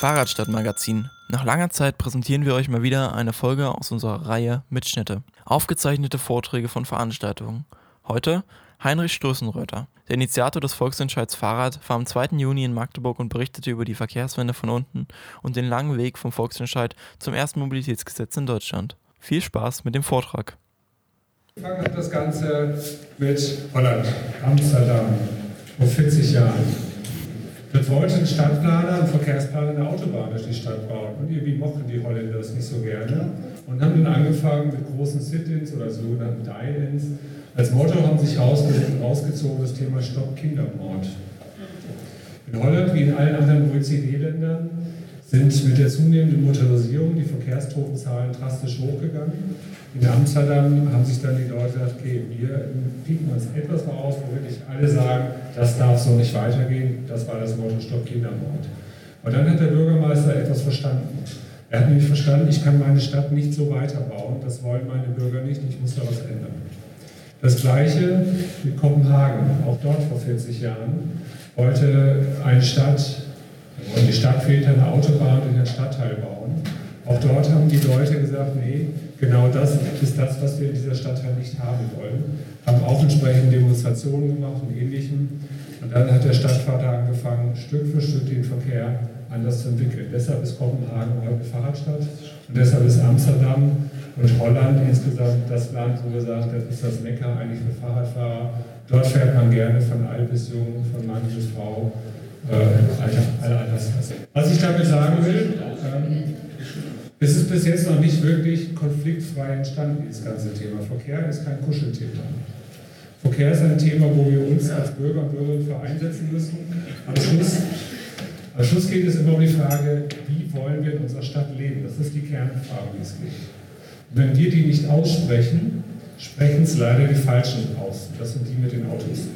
Fahrradstadtmagazin. Nach langer Zeit präsentieren wir euch mal wieder eine Folge aus unserer Reihe Mitschnitte. Aufgezeichnete Vorträge von Veranstaltungen. Heute Heinrich Stoßenröther. Der Initiator des Volksentscheids Fahrrad war am 2. Juni in Magdeburg und berichtete über die Verkehrswende von unten und den langen Weg vom Volksentscheid zum ersten Mobilitätsgesetz in Deutschland. Viel Spaß mit dem Vortrag. Wir fangen das Ganze mit Holland, Amsterdam, vor 40 Jahren. Ein Stadtplaner, ein Verkehrsplaner eine Autobahn durch die Stadt bauen. Und irgendwie mochten die Holländer das nicht so gerne und haben dann angefangen mit großen Sit-ins oder sogenannten Die-ins. Als Motto haben sich rausgezogen das Thema Stopp Kindermord. In Holland wie in allen anderen OECD-Ländern sind mit der zunehmenden Motorisierung die Verkehrstotenzahlen drastisch hochgegangen. In Amsterdam haben sich dann die Leute gesagt, okay, wir pieken uns etwas raus, wo wirklich alle sagen, das darf so nicht weitergehen. Das war das Motto Stopp Kindermord. Und dann hat der Bürgermeister etwas verstanden. Er hat nämlich verstanden, ich kann meine Stadt nicht so weiterbauen, das wollen meine Bürger nicht, ich muss da was ändern. Das gleiche mit Kopenhagen, auch dort vor 40 Jahren, wollte eine Stadt, wollte die Stadt fehlt eine Autobahn in den Stadtteil bauen. Auch dort haben die Leute gesagt, nee, genau das ist das, was wir in dieser Stadtteil nicht haben wollen. Haben auch entsprechend Demonstrationen gemacht und ähnlichem. Und dann hat der Stadtvater angefangen, Stück für Stück den Verkehr anders zu entwickeln. Deshalb ist Kopenhagen heute Fahrradstadt und deshalb ist Amsterdam und Holland insgesamt das Land, wo gesagt das ist das Mekka eigentlich für Fahrradfahrer. Dort fährt man gerne von alt bis jung, von Mann bis Frau, alle Altersklassen. Was ich damit sagen will, ähm, es ist bis jetzt noch nicht wirklich konfliktfrei entstanden, das ganze Thema. Verkehr ist kein Kuschelthema. Verkehr ist ein Thema, wo wir uns als Bürger und Bürgerinnen für einsetzen müssen. Am Schluss, am Schluss geht es immer um die Frage, wie wollen wir in unserer Stadt leben? Das ist die Kernfrage, die es geht. Und wenn wir die nicht aussprechen, sprechen es leider die Falschen aus. Das sind die mit den Autos.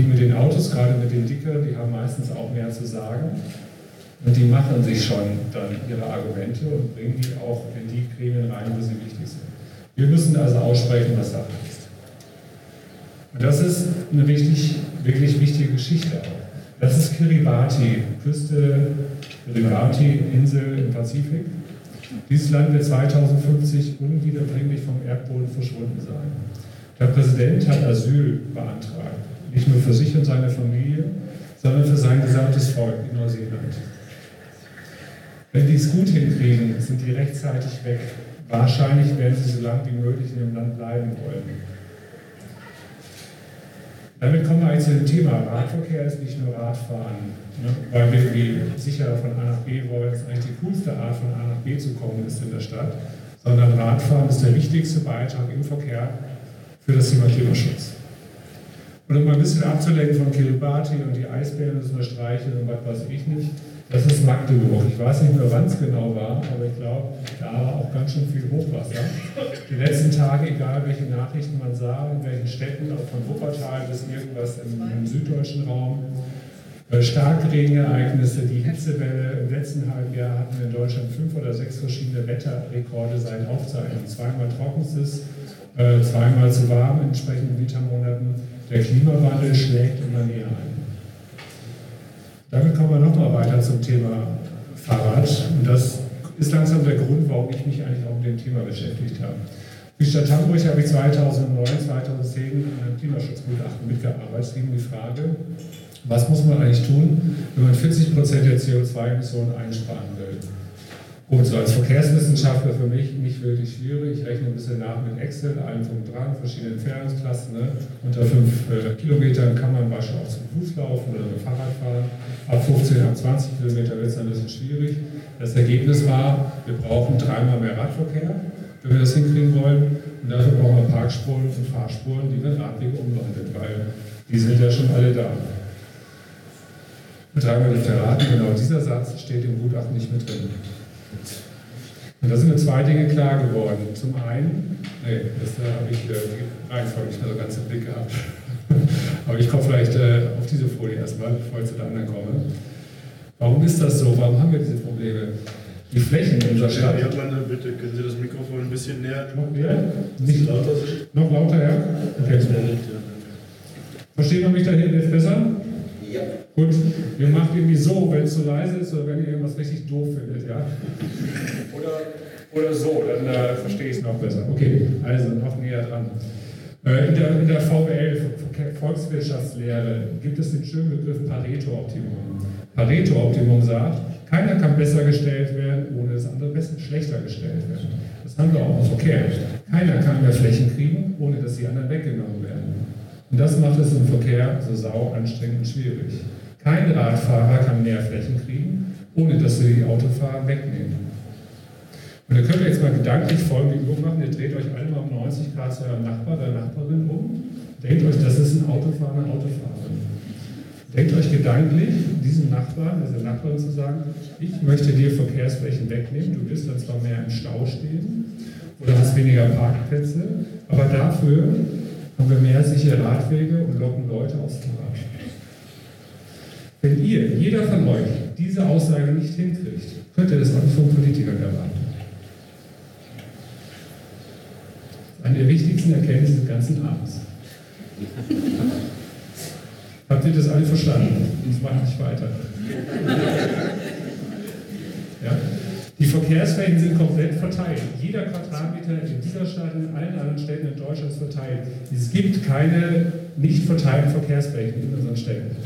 Die mit den Autos, gerade mit den Dicker, die haben meistens auch mehr zu sagen. Und die machen sich schon dann ihre Argumente und bringen die auch in die Gremien rein, wo sie wichtig sind. Wir müssen also aussprechen, was Sache ist. Und das ist eine richtig, wirklich wichtige Geschichte auch. Das ist Kiribati, Küste Kiribati, Insel im Pazifik. Dieses Land wird 2050 unwiederbringlich vom Erdboden verschwunden sein. Der Präsident hat Asyl beantragt, nicht nur für sich und seine Familie, sondern für sein gesamtes Volk in Neuseeland. Wenn die es gut hinkriegen, sind die rechtzeitig weg. Wahrscheinlich werden sie so lange wie möglich in dem Land bleiben wollen. Damit kommen wir eigentlich zu dem Thema. Radverkehr ist nicht nur Radfahren, ne? weil wir irgendwie sicher von A nach B wollen. Ist eigentlich die coolste Art, von A nach B zu kommen ist in der Stadt. Sondern Radfahren ist der wichtigste Beitrag im Verkehr für das Thema Klimaschutz. Und um ein bisschen abzulenken von Kiribati und die Eisbären zu unterstreichen und was weiß ich nicht, das ist Magdeburg. Ich weiß nicht mehr, wann es genau war, aber ich glaube, da war auch ganz schön viel Hochwasser. Die letzten Tage, egal welche Nachrichten man sah, in welchen Städten, auch von Wuppertal bis irgendwas im, im süddeutschen Raum, äh, Starkregenereignisse, die Hitzewelle. Im letzten halben Jahr hatten wir in Deutschland fünf oder sechs verschiedene Wetterrekorde seit Aufzeichnung. Zweimal trockenstes, äh, zweimal zu warm in entsprechenden Wintermonaten. Der Klimawandel schlägt immer näher ein. Damit kommen wir nochmal weiter zum Thema Fahrrad. Und das ist langsam der Grund, warum ich mich eigentlich auch mit dem Thema beschäftigt habe. Die Stadt Hamburg habe ich 2009, 2010 an einem Klimaschutzgutachten mitgearbeitet. Es ging um die Frage, was muss man eigentlich tun, wenn man 40 Prozent der CO2-Emissionen einsparen will. Gut, so als Verkehrswissenschaftler für mich nicht wirklich schwierig. Ich rechne ein bisschen nach mit Excel, allem drum dran, verschiedene Entfernungsklassen. Ne? Unter 5 äh, Kilometern kann man beispielsweise auch zu Fuß laufen oder mit Fahrrad fahren. Ab 15, ab 20 Kilometer wird es ein bisschen schwierig. Das Ergebnis war, wir brauchen dreimal mehr Radverkehr, wenn wir das hinkriegen wollen. Und dafür brauchen wir Parkspuren und Fahrspuren, die wir Radwege umwandeln, weil die sind ja schon alle da. Dreimal nicht verraten, genau dieser Satz steht im Gutachten nicht mit drin. Und da sind mir zwei Dinge klar geworden. Zum einen, nee, das da habe ich äh, die Reihenfolge nicht mehr so ganz im Blick gehabt. Aber ich komme vielleicht äh, auf diese Folie erstmal, bevor ich zu der anderen komme. Warum ist das so? Warum haben wir diese Probleme? Die Flächen in unserer Stadt. Herr Erdmann, bitte können Sie das Mikrofon ein bisschen näher Noch näher? Nicht lauter? Noch lauter, ja? Okay. Versteht man mich da hinten jetzt besser? Und ihr macht irgendwie so, wenn es zu leise ist oder wenn ihr irgendwas richtig doof findet, ja? Oder, oder so, dann äh, verstehe ich es noch besser. Okay, also noch näher dran. Äh, in, der, in der VWL, Volkswirtschaftslehre, gibt es den schönen Begriff Pareto-Optimum. Pareto-Optimum sagt, keiner kann besser gestellt werden, ohne dass andere besser, schlechter gestellt werden. Das haben wir auch im Verkehr. Keiner kann mehr Flächen kriegen, ohne dass die anderen weggenommen werden. Und das macht es im Verkehr so sau anstrengend und schwierig. Kein Radfahrer kann mehr Flächen kriegen, ohne dass sie die Autofahrer wegnehmen. Und da könnt ihr jetzt mal gedanklich folgende Übung machen. Ihr dreht euch alle mal um 90 Grad zu eurem Nachbar oder Nachbarin um. Denkt euch, das ist ein Autofahrer, eine Autofahrerin. Denkt euch gedanklich, diesem Nachbarn, also Nachbarin zu sagen, ich möchte dir Verkehrsflächen wegnehmen, du wirst dann zwar mehr im Stau stehen oder hast weniger Parkplätze, aber dafür haben wir mehr sichere Radwege und locken Leute aufs Fahrrad. Wenn ihr, jeder von euch, diese Aussage nicht hinkriegt, könnt ihr das auch nicht von Politikern erwarten. Eine der wichtigsten Erkenntnisse des ganzen Abends. Habt ihr das alle verstanden? Das mache ich weiter. Ja? Die Verkehrsflächen sind komplett verteilt. Jeder Quadratmeter in dieser Stadt, in allen anderen Städten in Deutschland ist verteilt. Es gibt keine nicht verteilten Verkehrsflächen in unseren Städten.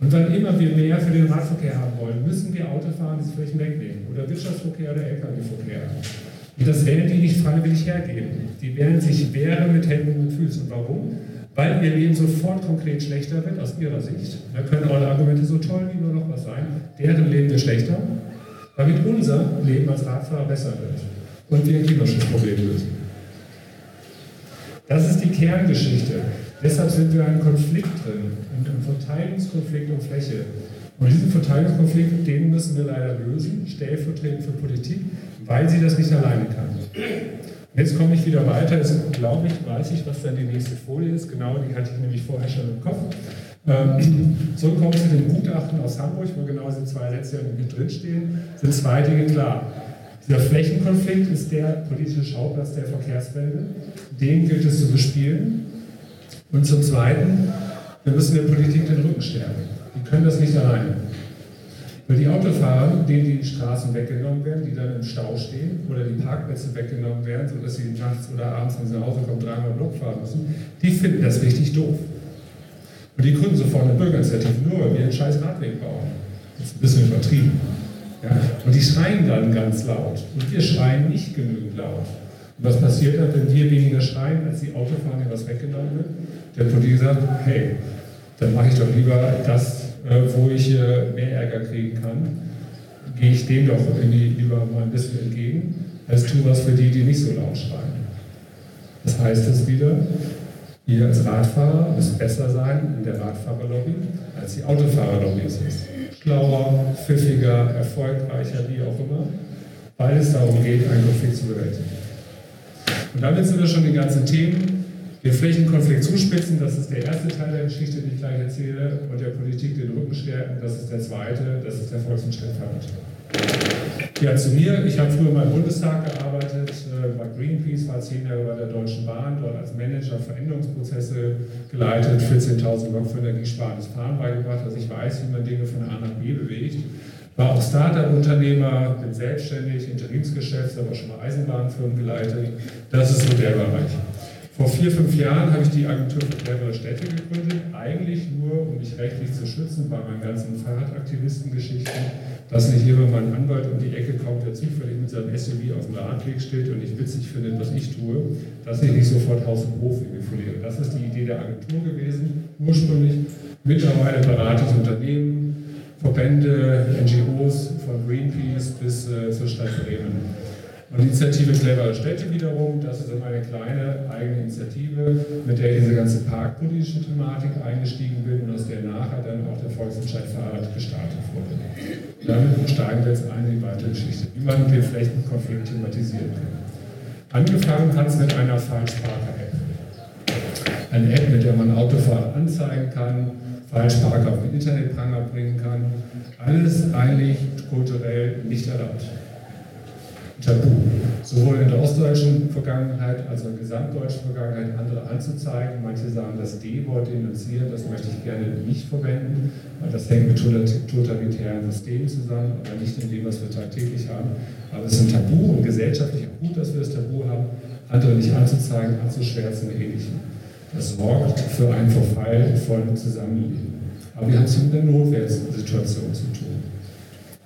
Und wann immer wir mehr für den Radverkehr haben wollen, müssen wir Autofahren diese Flächen wegnehmen. Oder Wirtschaftsverkehr oder Lkw-Verkehr. Und das werden die nicht freiwillig hergeben. Die werden sich wehren mit Händen und Füßen. Warum? Weil ihr Leben sofort konkret schlechter wird aus ihrer Sicht. Da können eure Argumente so toll wie nur noch was sein. Deren Leben wird schlechter, damit unser Leben als Radfahrer besser wird. Und wir ein Klimaschutzproblem lösen. Das ist die Kerngeschichte. Deshalb sind wir in einem Konflikt drin, in einem Verteilungskonflikt um Fläche. Und diesen Verteilungskonflikt, den müssen wir leider lösen, stellvertretend für Politik, weil sie das nicht alleine kann. Jetzt komme ich wieder weiter. Jetzt glaube ich, weiß ich, was dann die nächste Folie ist. Genau, die hatte ich nämlich vorher schon im Kopf. Ähm, so kommen zu dem Gutachten aus Hamburg, wo genau diese zwei Sätze drinstehen, sind zwei Dinge klar. Dieser Flächenkonflikt ist der politische Schauplatz der Verkehrswende. Den gilt es zu bespielen. Und zum Zweiten, wir müssen der Politik den Rücken stärken. Die können das nicht alleine. Weil die Autofahrer, denen die Straßen weggenommen werden, die dann im Stau stehen oder die Parkplätze weggenommen werden, sodass sie nachts oder abends, wenn sie nach Hause kommen, dreimal Block fahren müssen, die finden das richtig doof. Und die gründen sofort eine Bürgerinitiative, nur weil wir einen scheiß Radweg bauen. Das ist ein bisschen übertrieben. Ja? Und die schreien dann ganz laut. Und wir schreien nicht genügend laut. Und was passiert dann, wenn wir weniger schreien, als die Autofahrer, was weggenommen wird? Der Politiker sagt, hey, dann mache ich doch lieber das, äh, wo ich äh, mehr Ärger kriegen kann. Gehe ich dem doch irgendwie lieber mal ein bisschen entgegen, als tue was für die, die nicht so laut schreien. Das heißt es wieder, ihr als Radfahrer müsst besser sein in der Radfahrerlobby, als die Autofahrerlobby ist. Schlauer, pfiffiger, erfolgreicher, wie auch immer, weil es darum geht, einen Konflikt zu bewältigen. Und damit sind wir schon die ganzen Themen den Flächenkonflikt zuspitzen, das ist der erste Teil der Geschichte, die ich gleich erzähle, und der Politik den Rücken stärken, das ist der zweite, das ist der Volksentscheidfahrt. Ja, zu mir. Ich habe früher mal im Bundestag gearbeitet, äh, bei Greenpeace, war zehn Jahre bei der Deutschen Bahn, dort als Manager Veränderungsprozesse geleitet, 14.000 Lok für energiesparendes Fahren beigebracht. Also ich weiß, wie man Dinge von A nach B bewegt. War auch Startup-Unternehmer, bin selbstständig, Interimsgeschäft, aber schon mal Eisenbahnfirmen geleitet. Das ist so der Bereich. Vor vier, fünf Jahren habe ich die Agentur für clevere Städte gegründet, eigentlich nur, um mich rechtlich zu schützen bei meinen ganzen Fahrradaktivistengeschichten, dass nicht jemand mal ein Anwalt um die Ecke kommt, der zufällig mit seinem SUV auf dem Radweg steht und nicht witzig findet, was ich tue, dass ich nicht sofort Haus und Hof verliere. Das ist die Idee der Agentur gewesen, ursprünglich. Mittlerweile berate ich Unternehmen, Verbände, NGOs, von Greenpeace bis äh, zur Stadt Bremen. Und die Initiative Clevere Städte wiederum, das ist eine kleine eigene Initiative, mit der diese ganze parkpolitische Thematik eingestiegen bin und aus der nachher dann auch der Volksentscheid Fahrrad gestartet wurde. Damit steigen wir jetzt ein in die weitere Geschichte, wie man den Flächenkonflikt thematisieren kann. Angefangen hat es mit einer Falschparker-App. Eine App, mit der man Autofahrer anzeigen kann, Falschparker auf den Internetpranger bringen kann. Alles eigentlich kulturell nicht erlaubt. Tabu. Sowohl in der ostdeutschen Vergangenheit als auch in der gesamtdeutschen Vergangenheit andere anzuzeigen. Manche sagen, das D-Wort denunzieren, das möchte ich gerne nicht verwenden, weil das hängt mit totalitären Systemen zusammen, aber nicht in dem, was wir tagtäglich haben. Aber es ist ein Tabu und gesellschaftlich auch gut, dass wir das Tabu haben, andere nicht anzuzeigen, anzuschwärzen und ähnlichem. Das sorgt für einen Verfall von Zusammenleben. Aber wir haben es mit der Notwehrsituation zu tun.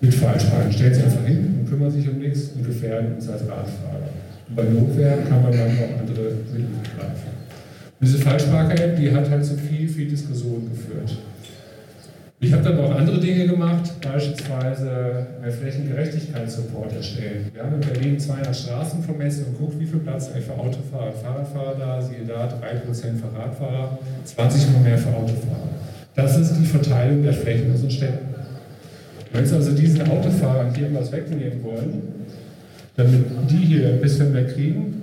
Mit Falschfragen. Stellt sich einfach hin und kümmert sich um nichts und gefährden uns als Radfahrer. Und bei Notwehr kann man dann auch andere Mittel greifen. Und diese Falschparker-App, die hat halt zu viel, viel Diskussion geführt. Ich habe dann auch andere Dinge gemacht, beispielsweise einen Flächengerechtigkeitssupport erstellen. Wir haben in Berlin 200 Straßen vermessen und guckt, wie viel Platz eigentlich für Autofahrer und Fahrradfahrer da. Siehe da, 3% für Radfahrer, 20 Mal mehr für Autofahrer. Das ist die Verteilung der Flächen in unseren Städten. Wenn Sie also diesen Autofahrern hier was wegnehmen wollen, damit die hier ein bisschen mehr kriegen,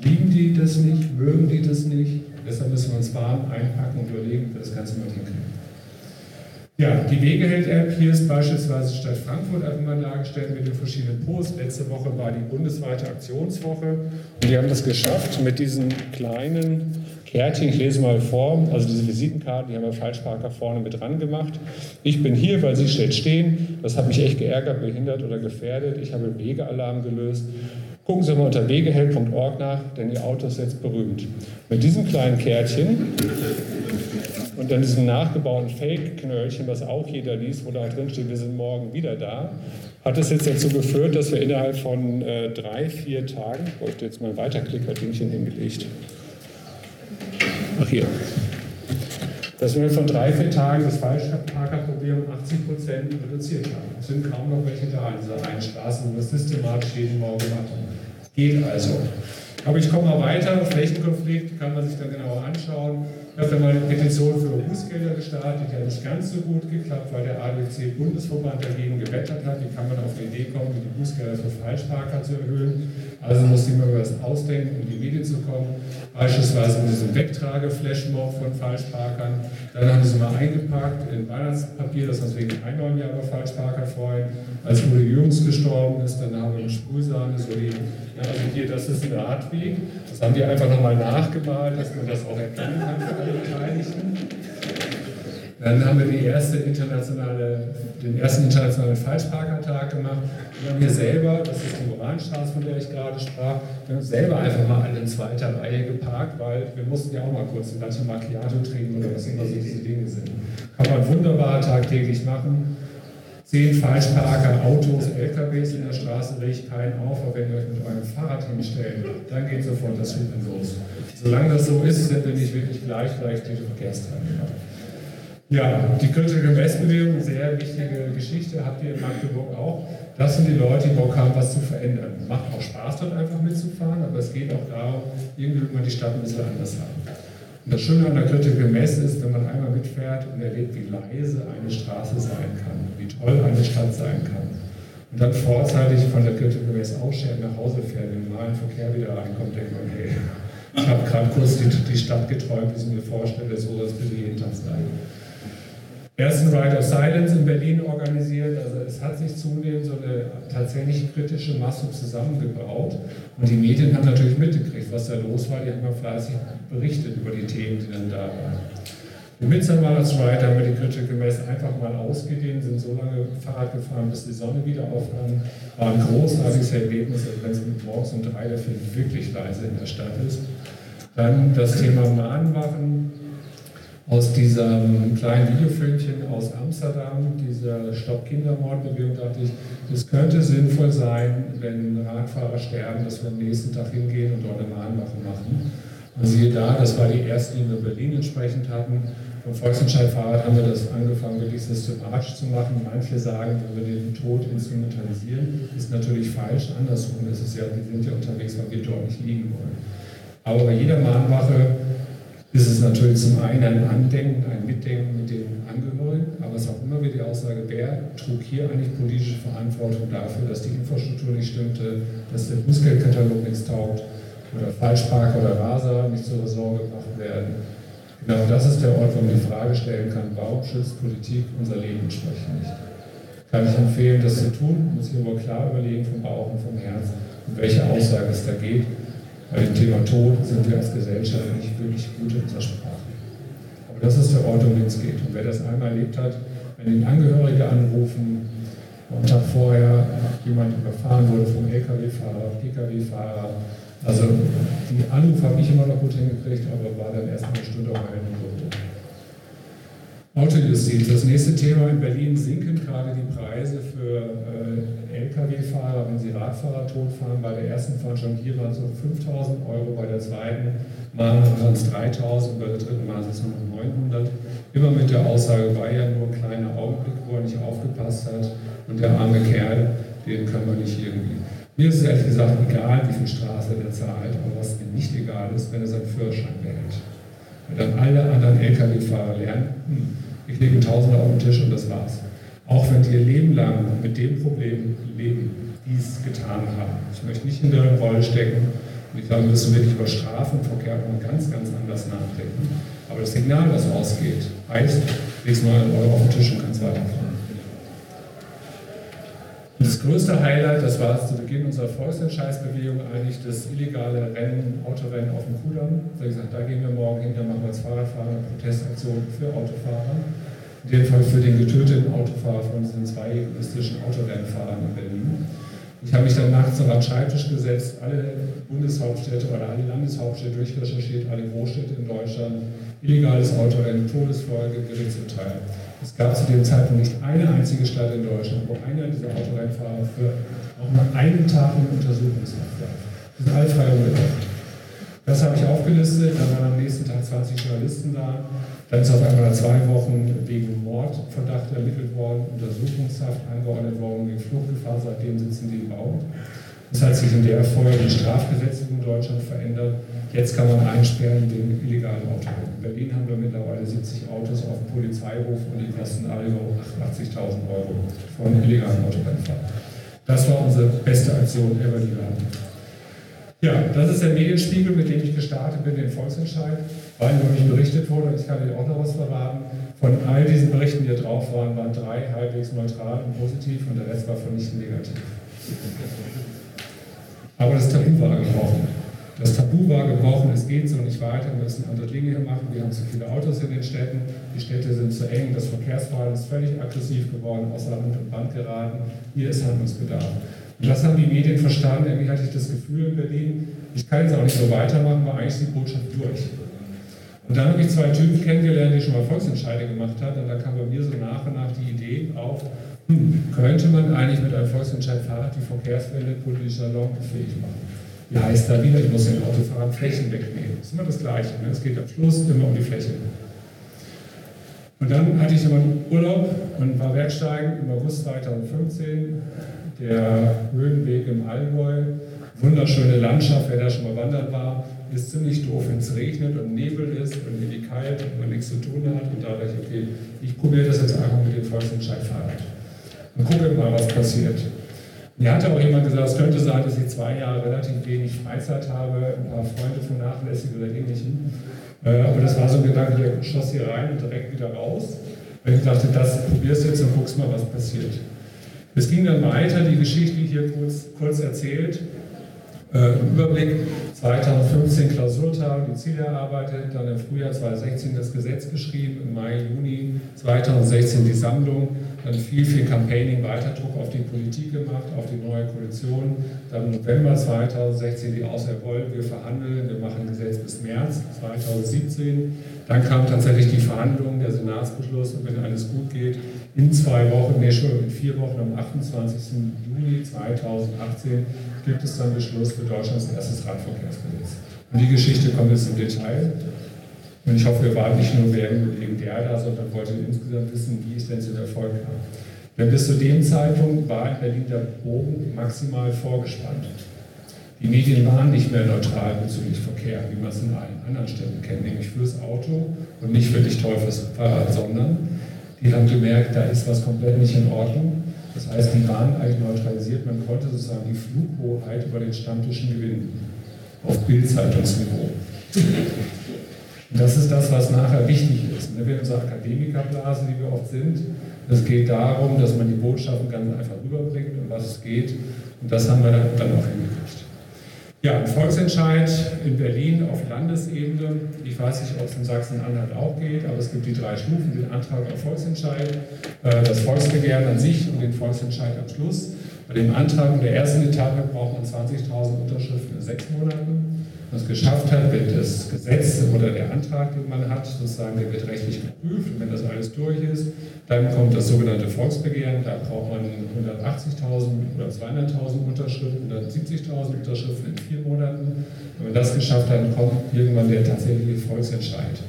lieben die das nicht, mögen die das nicht, deshalb müssen wir uns warm einpacken und überlegen, wie wir das Ganze mal hinkriegen. Ja, die Wegeheld-App, hier ist beispielsweise Stadt Frankfurt einfach mal dargestellt mit den verschiedenen Posts. Letzte Woche war die bundesweite Aktionswoche und die haben das geschafft mit diesen kleinen Kärtchen, ich lese mal vor, also diese Visitenkarten, die haben wir Falschparker vorne mit dran gemacht. Ich bin hier, weil Sie steht stehen. Das hat mich echt geärgert, behindert oder gefährdet. Ich habe Wegealarm gelöst. Gucken Sie mal unter wegeheld.org nach, denn Ihr Auto ist jetzt berühmt. Mit diesem kleinen Kärtchen und dann diesem nachgebauten Fake-Knöllchen, was auch jeder liest, wo da drin steht, wir sind morgen wieder da, hat es jetzt dazu geführt, dass wir innerhalb von äh, drei, vier Tagen, ich jetzt mal ein Weiterklicker-Dingchen hingelegt. Ach hier. Dass wir von drei, vier Tagen das Falschparkerproblem um 80 Prozent reduziert haben. Es sind kaum noch welche da in dieser einen Straße, wo wir systematisch jeden Morgen machen. Geht also. Aber ich komme mal weiter. Flächenkonflikt kann man sich dann genauer anschauen. Ich habe dann mal eine Petition für Bußgelder gestartet, die hat nicht ganz so gut geklappt, weil der ADC-Bundesverband dagegen gewettert hat. Wie kann man auf die Idee kommen, die Bußgelder für Falschparker zu erhöhen? Also musste ich mir was ausdenken, um die Medien zu kommen. Beispielsweise mit diesem Wegtrage-Flashmob von Falschparkern. Dann haben sie mal eingepackt in Weihnachtspapier, dass wir wegen einmal im Jahr Falschparker freuen. Als Udo Jürgens gestorben ist, dann haben wir eine Sprühsahne, so die, ja, also hier, das ist ein Radweg. Das haben die einfach nochmal nachgemalt, dass man das auch erkennen kann für alle Beteiligten. Dann haben wir die erste den ersten internationalen Falschparkertag gemacht. Wir haben hier selber, das ist die Moranstraße, von der ich gerade sprach, wir haben selber einfach mal alle in zweiter Reihe geparkt, weil wir mussten ja auch mal kurz ein ganze Macchiato trinken oder was immer so diese Dinge sind. Kann man wunderbar tagtäglich machen. Zehn Falschparker, Autos, LKWs in der Straße regt keinen auf, aber wenn ihr euch mit eurem Fahrrad hinstellt, dann geht sofort das Hupen los. Solange das so ist, sind wir nicht wirklich gleichberechtigte Verkehrsteilnehmer. Ja, die Critical Mass Bewegung, sehr wichtige Geschichte, habt ihr in Magdeburg auch. Das sind die Leute, die Bock haben, was zu verändern. Macht auch Spaß, dort einfach mitzufahren, aber es geht auch darum, irgendwie will man die Stadt ein bisschen anders haben. Und das Schöne an der Critical Mass ist, wenn man einmal mitfährt und erlebt, wie leise eine Straße sein kann, wie toll eine Stadt sein kann. Und dann vorzeitig von der Critical Mass ausschert nach Hause fährt, den normalen Verkehr wieder reinkommt, denkt man, hey, ich habe gerade kurz die, die, Stadt geträumt, wie ich mir vorstelle, so es bitte jeden Tag sein. Ersten Ride of Silence in Berlin organisiert. Also es hat sich zunehmend so eine tatsächlich kritische Masse zusammengebaut. Und die Medien haben natürlich mitgekriegt, was da los war. Die haben ja fleißig berichtet über die Themen, die dann da waren. Im Midsummer's Ride haben wir die Critical Mass einfach mal ausgedehnt, sind so lange Fahrrad gefahren, bis die Sonne wieder aufkam. War ein großartiges Erlebnis, wenn es morgens um drei dafür wirklich leise in der Stadt ist. Dann das Thema Mahnwachen, aus diesem kleinen Videofilmchen aus Amsterdam, dieser Stopp-Kindermord-Bewegung, dachte ich, es könnte sinnvoll sein, wenn Radfahrer sterben, dass wir am nächsten Tag hingehen und dort eine Mahnwache machen. Und siehe da, das war die erste, die wir in Berlin entsprechend hatten. Vom Volksentscheid Fahrrad haben wir das angefangen, wirklich systematisch zu machen. Manche sagen, wenn wir den Tod instrumentalisieren, ist natürlich falsch. Andersrum ist es ja, wir sind ja unterwegs, weil wir dort nicht liegen wollen. Aber bei jeder Mahnwache ist es natürlich zum einen ein Andenken, ein Mitdenken mit den Angehörigen, aber es ist auch immer wieder die Aussage, wer trug hier eigentlich politische Verantwortung dafür, dass die Infrastruktur nicht stimmte, dass der Bußgeldkatalog nichts taugt oder Falschparker oder Raser nicht zur Resort gebracht werden. Genau das ist der Ort, wo man die Frage stellen kann, warum schützt Politik unser Leben entsprechend nicht? Kann ich empfehlen, das zu tun, muss ich aber klar überlegen vom Bauch und vom Herz um welche Aussage es da geht. Bei dem Thema Tod sind wir als Gesellschaft nicht wirklich gut in unserer Sprache. Aber das ist der Ort, um den es geht. Und wer das einmal erlebt hat, wenn ihn Angehörige anrufen, am Tag vorher jemand überfahren wurde vom LKW-Fahrer, PKW-Fahrer. Also die Anrufe habe ich immer noch gut hingekriegt, aber war dann erst eine Stunde auf einem Grund. Autojustiz, das nächste Thema. In Berlin sinken gerade die Preise für äh, Lkw-Fahrer, wenn sie Radfahrer totfahren. Bei der ersten Veranstaltung hier waren es so 5000 Euro, bei der zweiten waren es 3000, bei der dritten sind es noch 900. Immer mit der Aussage, war ja nur ein kleiner Augenblick, wo er nicht aufgepasst hat und der arme Kerl, den können wir nicht irgendwie. Mir ist es ehrlich gesagt egal, wie viel Straße der zahlt, aber was mir nicht egal ist, wenn er seinen Führerschein behält. Wenn dann alle anderen Lkw-Fahrer lernen, hm, ich lege Tausende auf den Tisch und das war's. Auch wenn die ihr Leben lang mit dem Problem leben, die es getan haben. Ich möchte nicht in deren Rolle stecken und ich glaube, wir müssen wirklich über Strafenverkehr ganz, ganz anders nachdenken. Aber das Signal, das ausgeht, heißt, legst mal Euro auf den Tisch und kannst weiterfahren. Und das größte Highlight, das war zu Beginn unserer Volksentscheidsbewegung eigentlich das illegale Rennen, Autorennen auf dem Kudamm. Da habe ich gesagt, da gehen wir morgen hin, da machen wir als Fahrradfahrer eine Protestaktion für Autofahrer. In dem Fall für den getöteten Autofahrer von diesen zwei egoistischen Autorennfahrern in Berlin. Ich habe mich dann nachts noch an Schreibtisch gesetzt, alle Bundeshauptstädte oder alle Landeshauptstädte durchrecherchiert, alle Großstädte in Deutschland, illegales Autorennen, Todesfolge, Gerichtsurteil. Es gab zu dem Zeitpunkt nicht eine einzige Stadt in Deutschland, wo einer dieser Autorennfahrer für auch nur einen Tag in Untersuchungshaft war. Die sind alle frei rumgelaufen. Das habe ich aufgelistet, dann waren am nächsten Tag 20 Journalisten da. Dann ist auf einmal nach zwei Wochen wegen Mordverdacht ermittelt worden, Untersuchungshaft angeordnet worden, wegen Fluchtgefahr, seitdem sitzen die im Bau. Es hat sich in der Folge die Strafgesetzgebung in Deutschland verändert. Jetzt kann man einsperren wegen illegalen Autos. In Berlin haben wir mittlerweile 70 Autos auf dem Polizeihof und die kosten alle 88.000 Euro von illegalen Autorennfahrern. Das war unsere beste Aktion ever, die wir hatten. Ja, das ist der Medienspiegel, mit dem ich gestartet bin, den Volksentscheid, weil über mich berichtet wurde, und ich kann Ihnen auch noch was verraten. Von all diesen Berichten, die hier drauf waren, waren drei halbwegs neutral und positiv und der Rest war vernichtend negativ. Aber das Tabu war gebrochen. Das Tabu war gebrochen, es geht so nicht weiter, wir müssen andere Dinge hier machen. Wir haben zu viele Autos in den Städten, die Städte sind zu eng, das Verkehrsverhalten ist völlig aggressiv geworden, außer Rand und Band geraten. Hier ist Handlungsbedarf. Und das haben die Medien verstanden. Irgendwie hatte ich das Gefühl in Berlin, ich kann jetzt auch nicht so weitermachen, war eigentlich die Botschaft durch. Und dann habe ich zwei Typen kennengelernt, die schon mal Volksentscheide gemacht haben. Und da kam bei mir so nach und nach die Idee auf, hm, könnte man eigentlich mit einem Volksentscheid Fahrrad die Verkehrswende politisch salonfähig machen. Da wieder, ich muss den Autofahrern Flächen wegnehmen. Das ist immer das Gleiche. Ne? Es geht am Schluss immer um die Fläche. Und dann hatte ich immer einen Urlaub und war Bergsteigen im August 2015. Der Höhenweg im Allgäu, wunderschöne Landschaft, wer da schon mal wandert war, ist ziemlich doof, wenn es regnet und Nebel ist und irgendwie kalt und man nichts zu tun hat. Und da dachte ich, okay, ich probiere das jetzt einfach mit dem Volksentscheid Fahrrad und gucke mal, was passiert. Mir hatte auch jemand gesagt, es könnte sein, dass ich zwei Jahre relativ wenig Freizeit habe, ein paar Freunde vernachlässige oder ähnlichem. Äh, aber das war so ein Gedanke, der schoss hier rein und direkt wieder raus. Weil ich dachte, das probierst du jetzt und guckst mal, was passiert. Es ging dann weiter, die Geschichte hier kurz, kurz erzählt. Äh, Überblick 2015 Klausurtagung, die Ziele erarbeitet, dann im Frühjahr 2016 das Gesetz geschrieben, im Mai, Juni 2016 die Sammlung, dann viel, viel Campaigning, Weiterdruck auf die Politik gemacht, auf die neue Koalition, dann November 2016 die Aussage, wollen wir verhandeln, wir machen Gesetz bis März 2017, dann kam tatsächlich die Verhandlung, der Senatsbeschluss und wenn alles gut geht, in zwei Wochen, nee, schon in vier Wochen, am 28. Juni 2018 gibt es dann Beschluss für Deutschlands erstes Radverkehrsgesetz. Und die Geschichte kommt jetzt im Detail. Und ich hoffe, wir waren nicht nur wegen der da, sondern wollten insgesamt wissen, wie es denn zu Erfolg kam. Denn bis zu dem Zeitpunkt war in Berlin der Bogen maximal vorgespannt. Die Medien waren nicht mehr neutral bezüglich Verkehr, wie man es in allen anderen Städten kennt, nämlich fürs Auto und nicht für dich teures Fahrrad, sondern die haben gemerkt, da ist was komplett nicht in Ordnung. Das heißt, die waren eigentlich neutralisiert. Man konnte sozusagen die Flughoheit über den Stammtischen gewinnen. Auf Bildzeitungsniveau. Und das ist das, was nachher wichtig ist. Wenn wir in unserer Akademikerblase, die wir oft sind, Es geht darum, dass man die Botschaften ganz einfach rüberbringt, um was es geht. Und das haben wir dann auch hingekriegt. Ja, ein Volksentscheid in Berlin auf Landesebene. Ich weiß nicht, ob es in Sachsen-Anhalt auch geht, aber es gibt die drei Stufen, den Antrag auf Volksentscheid, äh, das Volksbegehren an sich und den Volksentscheid am Schluss. Bei dem Antrag in der ersten Etappe braucht man 20.000 Unterschriften in sechs Monaten es geschafft hat, wird das Gesetz oder der Antrag, den man hat, sozusagen, der wird rechtlich geprüft. Und wenn das alles durch ist, dann kommt das sogenannte Volksbegehren. Da braucht man 180.000 oder 200.000 Unterschriften, 170.000 Unterschriften in vier Monaten. wenn man das geschafft hat, dann kommt irgendwann der tatsächliche Volksentscheid.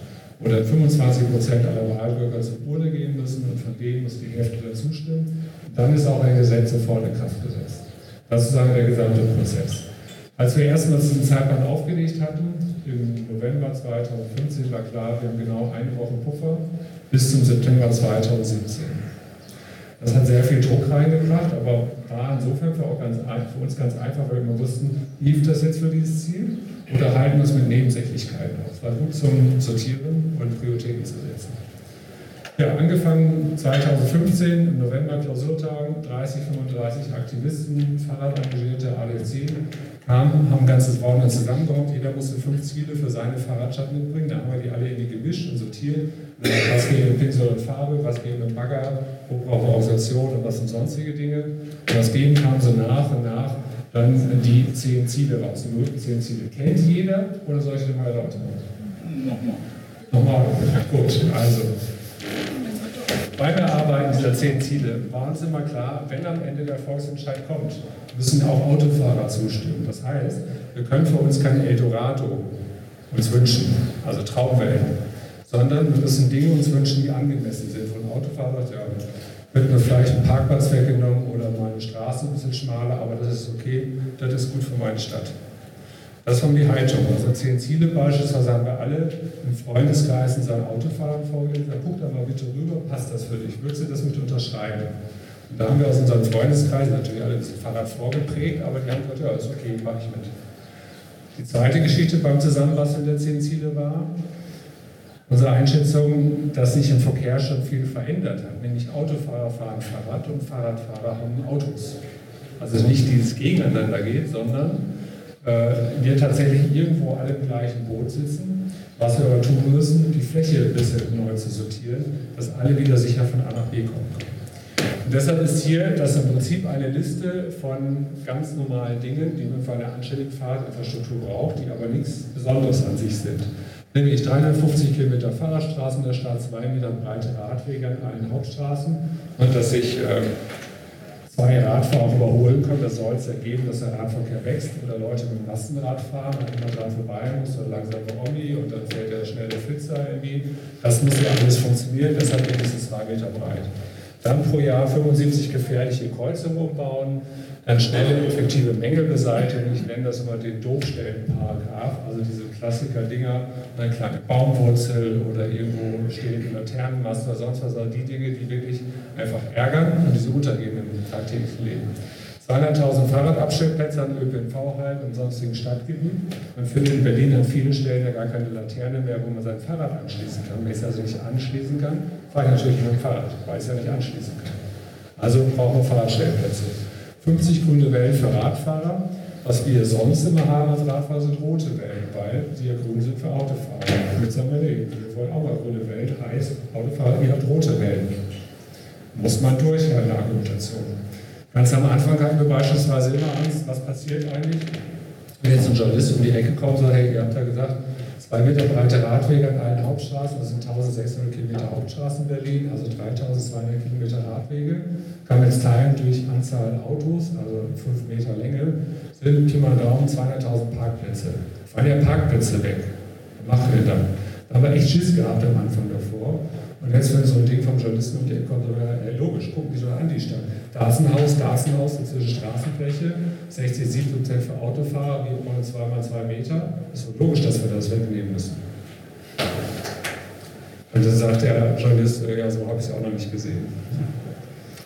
Oder 25 Prozent aller Wahlbürger zur Urne gehen müssen und von denen muss die Hälfte dazu stimmen. Und dann ist auch ein Gesetz sofort in Kraft gesetzt. Das ist sozusagen der gesamte Prozess. Als wir erstmals diesen Zeitplan aufgelegt hatten, im November 2015 war klar, wir haben genau eine Woche Puffer bis zum September 2017. Das hat sehr viel Druck reingebracht, aber war insofern für, für uns ganz einfach, weil wir wussten, lief das jetzt für dieses Ziel oder halten wir es mit Nebensächlichkeiten aus. War gut zum Sortieren und Prioritäten zu setzen. Ja, angefangen 2015 im November Klausurtagen, 30, 35 Aktivisten, Fahrradengagierte, ADC kamen, haben ein ganzes Wochenende zusammengekommen. Jeder musste fünf Ziele für seine Fahrradstadt mitbringen. Da haben wir die alle irgendwie gemischt und sortiert. Was geht mit Pinsel und Farbe, was geht mit Bagger, wo brauchen wir Organisation und was sind sonstige Dinge. Und aus denen kamen so nach und nach dann die zehn Ziele raus. Die berühmten zehn Ziele. Kennt jeder oder soll ich den mal erläutern? Nochmal. Nochmal. Gut, also. Beim Erarbeiten dieser zehn Ziele war uns immer klar, wenn am Ende der Volksentscheid kommt, müssen auch Autofahrer zustimmen. Das heißt, wir können für uns kein Eldorado uns wünschen, also Traumwellen, sondern wir müssen Dinge uns wünschen, die angemessen sind. Von Autofahrer ja, wird mir vielleicht ein Parkplatz weggenommen oder meine Straße ein bisschen schmaler, aber das ist okay, das ist gut für meine Stadt. Das die Haltung. Also zehn Ziele beispielsweise haben wir alle im Freundeskreis in seinen Autofahrern vorgelegt. Dann guck da mal bitte rüber, passt das für dich? Würdest du das mit unterschreiben? Und da haben wir aus unserem Freundeskreis natürlich alle das Fahrrad vorgeprägt, aber die haben gesagt, ja, ist okay, mache ich mit. Die zweite Geschichte beim Zusammenbasteln der zehn Ziele war, unsere Einschätzung, dass sich im Verkehr schon viel verändert hat. Nämlich Autofahrer fahren Fahrrad und Fahrradfahrer haben Autos. Also nicht dieses Gegeneinander geht, sondern äh, wir tatsächlich irgendwo alle im gleichen Boot sitzen. Was wir aber tun müssen, die Fläche ein bisschen neu zu sortieren, dass alle wieder sicher von A nach B kommen können. Und deshalb ist hier das im Prinzip eine Liste von ganz normalen Dingen, die man für eine anständige Fahrradinfrastruktur braucht, die aber nichts Besonderes an sich sind. Nämlich 350 Kilometer Fahrradstraßen der Stadt, zwei Meter breite Radwege an allen Hauptstraßen und dass sich äh, zwei Radfahrer überholen können. Das soll es ergeben, dass der Radverkehr wächst oder Leute mit dem Lastenrad fahren und immer dran vorbei muss oder langsame Omi und dann fährt der schnelle Flitzer irgendwie. Das muss ja alles funktionieren, deshalb mindestens zwei Meter breit. Dann pro Jahr 75 gefährliche Kreuzungen umbauen, dann schnelle, effektive Mängelbeseitigung. Ich nenne das immer den Doofstellenparagraph, also diese Klassiker-Dinger, eine kleine Baumwurzel oder irgendwo steht ein Laternenmast oder sonst was, also die Dinge, die wirklich einfach ärgern und die so untergehen im tagtäglichen Leben. 200.000 Fahrradabstellplätze an ÖPNV-Halten und sonstigen Stadtgebieten. Man findet in Berlin an vielen Stellen ja gar keine Laterne mehr, wo man sein Fahrrad anschließen kann. Wenn ich es also nicht anschließen kann, fahre ich natürlich mit dem Fahrrad, weil ich es ja nicht anschließen kann. Also brauchen wir Fahrradstellplätze. 50 grüne Wellen für Radfahrer. Was wir sonst immer haben als Radfahrer sind rote Wellen, weil die ja grün sind für Autofahrer. Damit sagen wir, nee, wir wollen auch mal grüne Wellen, heißt Autofahrer, ihr habt rote Wellen. Muss man durch in Argumentation. Ganz am Anfang hatten wir beispielsweise immer Angst, was passiert eigentlich, wenn jetzt ein Journalist um die Ecke kommt und sagt, hey, ihr habt ja gesagt, zwei Meter breite Radwege an allen Hauptstraßen, das sind 1600 Kilometer Hauptstraßen in Berlin, also 3200 Kilometer Radwege, kann man jetzt teilen durch Anzahl Autos, also 5 Meter Länge, sind Pi mal Daumen 200.000 Parkplätze. Fallen ja Parkplätze weg. Was machen wir dann? Da haben wir echt Schiss gehabt am Anfang davor. Und jetzt, wenn so ein Ding vom Journalisten um die Ecke kommt, dann ja, logisch, gucken die doch an die Stadt. Da ist ein Haus, da ist ein Haus, inzwischen Straßenfläche, 60, 70 Prozent für Autofahrer, wie immer 2 mal 2 Meter. Ist doch logisch, dass wir das wegnehmen müssen. Und dann sagt der Journalist, ja, so habe ich es auch noch nicht gesehen.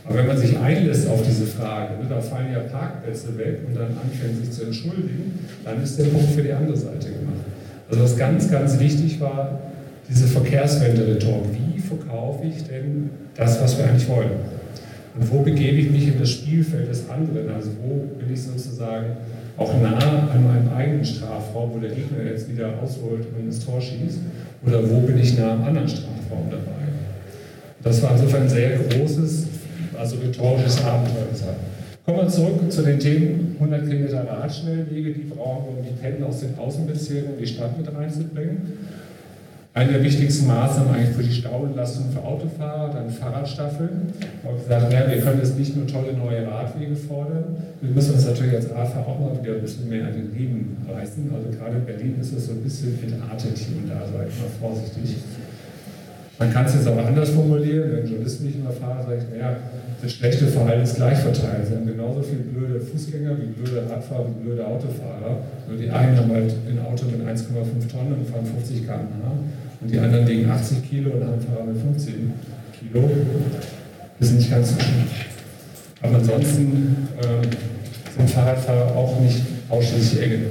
Aber wenn man sich einlässt auf diese Frage, ne, da fallen ja Parkplätze weg und dann anfängt sich zu entschuldigen, dann ist der Punkt für die andere Seite gemacht. Also was ganz, ganz wichtig war, diese Verkehrswende-Rhetorik. Wie verkaufe ich denn das, was wir eigentlich wollen? Und wo begebe ich mich in das Spielfeld des anderen? Also wo bin ich sozusagen auch nah an meinem eigenen Strafraum, wo der Gegner jetzt wieder ausholt und ins Tor schießt? Oder wo bin ich nah am anderen Strafraum dabei? Das war insofern ein sehr großes, also rhetorisches Abenteuer. Kommen wir zurück zu den Themen 100 Kilometer Radschnellwege, die brauchen wir, um die Pendler aus den Außenbezirken in die Stadt mit reinzubringen. Eine der wichtigsten Maßnahmen eigentlich für die Stauentlastung für Autofahrer, dann Fahrradstaffeln. Wir haben gesagt, ja, wir können jetzt nicht nur tolle neue Radwege fordern, wir müssen uns natürlich als AFA auch mal wieder ein bisschen mehr an den Riemen reißen. Also gerade in Berlin ist das so ein bisschen entartet hier und da, sage ich mal vorsichtig. Man kann es jetzt aber anders formulieren, wenn Journalisten mich immer fragen, sage ich, naja, das schlechte Verhalten ist gleich verteilt. Sie haben genauso viele blöde Fußgänger wie blöde Radfahrer wie blöde Autofahrer. Nur die einen haben halt ein Auto mit 1,5 Tonnen und fahren 50 km/h und die anderen liegen 80 Kilo und haben Fahrrad mit 15 Kilo. Das ist nicht ganz so schlimm. Aber ansonsten ähm, sind Fahrradfahrer auch nicht ausschließlich enge.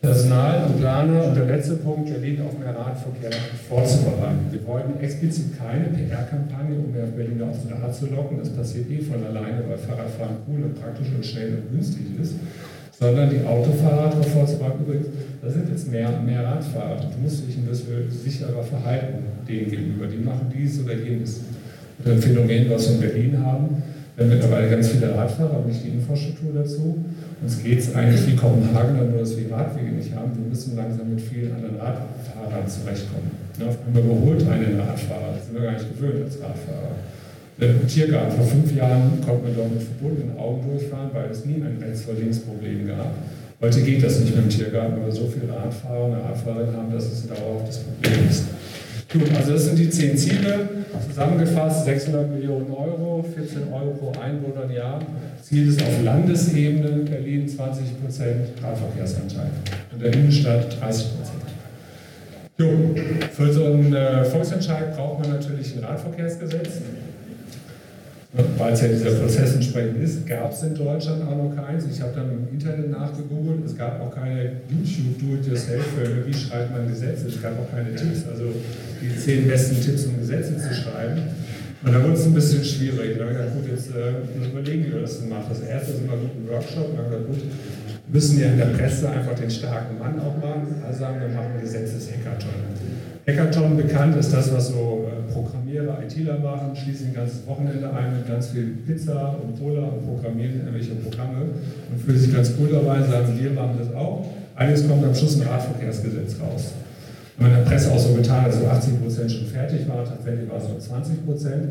Personal und Planer und der letzte Punkt, Berlin auf mehr Radverkehr vorzubereiten. Wir wollten explizit keine PR-Kampagne, um mehr Berliner aufs Rad zu locken. Das passiert eh von alleine, weil Fahrradfahren cool und praktisch und schnell und günstig ist. Sondern die Autofahrer vorzubereiten, übrigens, da sind jetzt mehr, mehr Radfahrer. Du musst dich ein bisschen sicherer verhalten denen gegenüber. Die machen dies oder jenes. Oder ein Phänomen, was wir in Berlin haben. Wir haben mittlerweile ganz viele Radfahrer, aber nicht die Infrastruktur dazu. Uns geht es eigentlich wie Kopenhagen, nur dass wir Radwege nicht haben. Wir müssen langsam mit vielen anderen Radfahrern zurechtkommen. Ne, haben wir überholt einen Radfahrer, das sind wir gar nicht gewöhnt als Radfahrer. Im Tiergarten vor fünf Jahren konnte man dort mit verbundenen Augen durchfahren, weil es nie ein rechts vor links Problem gab. Heute geht das nicht mehr im Tiergarten, weil wir so viele Radfahrer und Radfahrerinnen haben, dass es ein dauerhaftes Problem ist. Gut, also das sind die zehn Ziele. Zusammengefasst 600 Millionen Euro, 14 Euro pro Einwohner im Jahr. Ziel ist auf Landesebene Berlin 20 Prozent Radverkehrsanteil und der Innenstadt 30 Prozent. Für so einen äh, Volksentscheid braucht man natürlich ein Radverkehrsgesetz weil es ja dieser Prozess entsprechend ist, gab es in Deutschland auch noch keins. Ich habe dann im Internet nachgegoogelt, es gab auch keine YouTube-Do-it-yourself-Filme, wie schreibt man Gesetze, es gab auch keine Tipps, also die zehn besten Tipps, um Gesetze zu schreiben. Und da wurde es ein bisschen schwierig. Da habe ich gesagt, gut, jetzt äh, überlegen wir, was das macht. Das erste ist immer gut ein Workshop. Und dann gesagt, gut, müssen ja in der Presse einfach den starken Mann auch machen. Also sagen wir, machen Gesetzes-Hackathon. Hackathon bekannt ist das, was so äh, Programmierer, ITler machen, schließen ein ganzes Wochenende ein mit ganz viel Pizza und Cola und programmieren irgendwelche Programme und fühlen sich ganz cool dabei, sagen, wir machen das auch. Eines kommt am Schluss ein Radverkehrsgesetz raus. Und in der Presse auch so getan, dass so 80 Prozent schon fertig war, tatsächlich war es nur 20 Prozent.